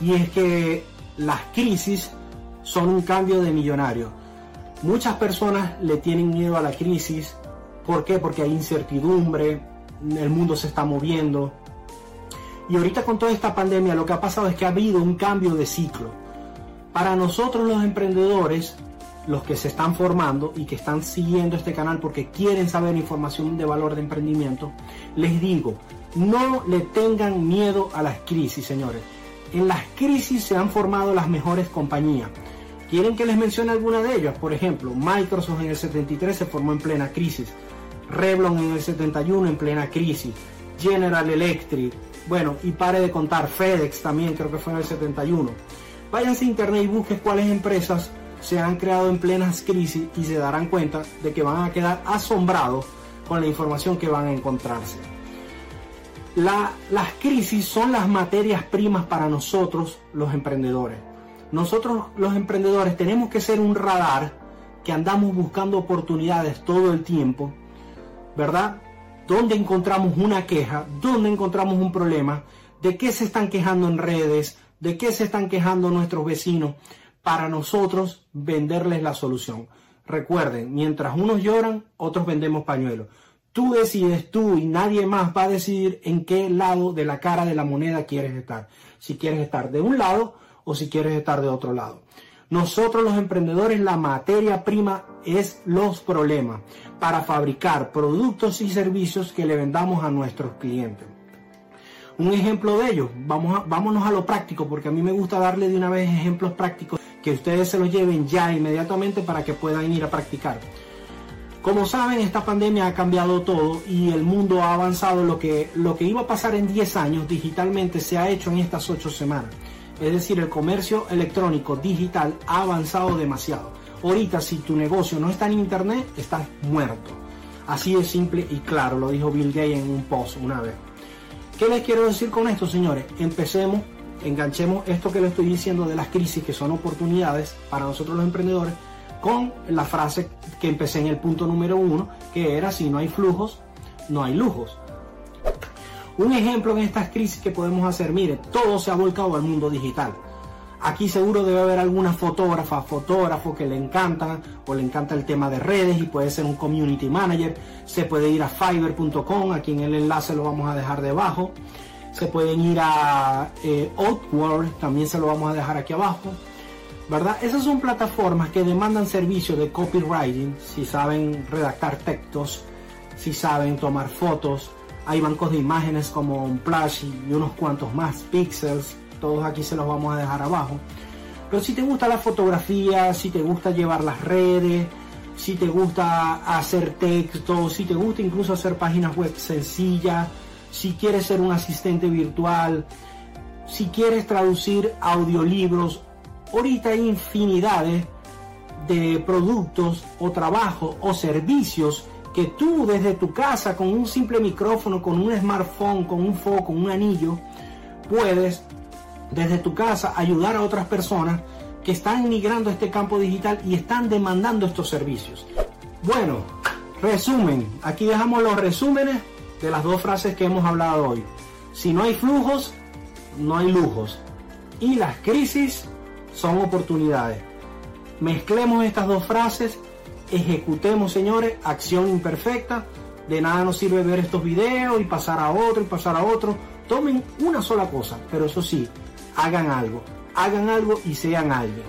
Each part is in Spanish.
y es que las crisis son un cambio de millonario. Muchas personas le tienen miedo a la crisis. ¿Por qué? Porque hay incertidumbre, el mundo se está moviendo. Y ahorita con toda esta pandemia lo que ha pasado es que ha habido un cambio de ciclo. Para nosotros los emprendedores, los que se están formando y que están siguiendo este canal porque quieren saber información de valor de emprendimiento, les digo, no le tengan miedo a las crisis, señores. En las crisis se han formado las mejores compañías. ¿Quieren que les mencione alguna de ellas? Por ejemplo, Microsoft en el 73 se formó en plena crisis. Revlon en el 71 en plena crisis. General Electric. Bueno, y pare de contar, FedEx también creo que fue en el 71. Váyanse a internet y busquen cuáles empresas se han creado en plenas crisis y se darán cuenta de que van a quedar asombrados con la información que van a encontrarse las crisis son las materias primas para nosotros los emprendedores. Nosotros los emprendedores tenemos que ser un radar que andamos buscando oportunidades todo el tiempo, ¿verdad? ¿Dónde encontramos una queja? ¿Dónde encontramos un problema? ¿De qué se están quejando en redes? ¿De qué se están quejando nuestros vecinos? Para nosotros venderles la solución. Recuerden, mientras unos lloran, otros vendemos pañuelos. Tú decides tú y nadie más va a decidir en qué lado de la cara de la moneda quieres estar. Si quieres estar de un lado o si quieres estar de otro lado. Nosotros los emprendedores la materia prima es los problemas para fabricar productos y servicios que le vendamos a nuestros clientes. Un ejemplo de ello, vamos a, vámonos a lo práctico porque a mí me gusta darle de una vez ejemplos prácticos que ustedes se los lleven ya inmediatamente para que puedan ir a practicar. Como saben, esta pandemia ha cambiado todo y el mundo ha avanzado. Lo que, lo que iba a pasar en 10 años digitalmente se ha hecho en estas 8 semanas. Es decir, el comercio electrónico digital ha avanzado demasiado. Ahorita, si tu negocio no está en internet, estás muerto. Así de simple y claro, lo dijo Bill Gates en un post una vez. ¿Qué les quiero decir con esto, señores? Empecemos, enganchemos esto que les estoy diciendo de las crisis, que son oportunidades para nosotros los emprendedores con la frase que empecé en el punto número uno, que era si no hay flujos, no hay lujos. Un ejemplo en estas crisis que podemos hacer, mire, todo se ha volcado al mundo digital. Aquí seguro debe haber alguna fotógrafa, fotógrafo que le encanta o le encanta el tema de redes y puede ser un community manager. Se puede ir a fiverr.com, aquí en el enlace lo vamos a dejar debajo. Se pueden ir a eh, también se lo vamos a dejar aquí abajo. ¿Verdad? Esas son plataformas que demandan servicios de copywriting, si saben redactar textos, si saben tomar fotos. Hay bancos de imágenes como un Plush y unos cuantos más, Pixels, todos aquí se los vamos a dejar abajo. Pero si te gusta la fotografía, si te gusta llevar las redes, si te gusta hacer textos, si te gusta incluso hacer páginas web sencillas, si quieres ser un asistente virtual, si quieres traducir audiolibros ahorita hay infinidades de productos o trabajos o servicios que tú desde tu casa con un simple micrófono, con un smartphone, con un foco, un anillo, puedes desde tu casa ayudar a otras personas que están migrando a este campo digital y están demandando estos servicios. Bueno, resumen, aquí dejamos los resúmenes de las dos frases que hemos hablado hoy. Si no hay flujos, no hay lujos. Y las crisis son oportunidades. Mezclemos estas dos frases, ejecutemos, señores, acción imperfecta. De nada nos sirve ver estos videos y pasar a otro y pasar a otro. Tomen una sola cosa, pero eso sí, hagan algo. Hagan algo y sean alguien.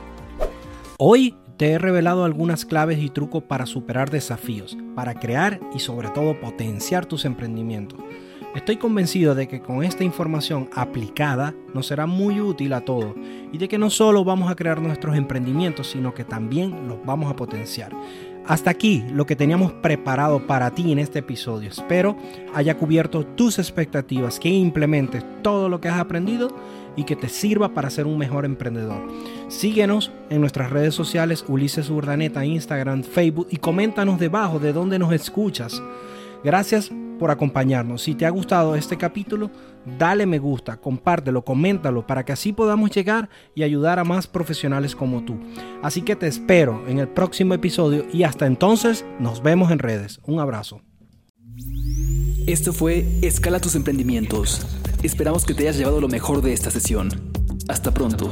Hoy te he revelado algunas claves y trucos para superar desafíos, para crear y sobre todo potenciar tus emprendimientos. Estoy convencido de que con esta información aplicada nos será muy útil a todos y de que no solo vamos a crear nuestros emprendimientos, sino que también los vamos a potenciar. Hasta aquí lo que teníamos preparado para ti en este episodio. Espero haya cubierto tus expectativas, que implementes todo lo que has aprendido y que te sirva para ser un mejor emprendedor. Síguenos en nuestras redes sociales Ulises Urdaneta, Instagram, Facebook y coméntanos debajo de dónde nos escuchas. Gracias por acompañarnos. Si te ha gustado este capítulo, dale me gusta, compártelo, coméntalo para que así podamos llegar y ayudar a más profesionales como tú. Así que te espero en el próximo episodio y hasta entonces nos vemos en redes. Un abrazo. Esto fue Escala tus emprendimientos. Esperamos que te hayas llevado lo mejor de esta sesión. Hasta pronto.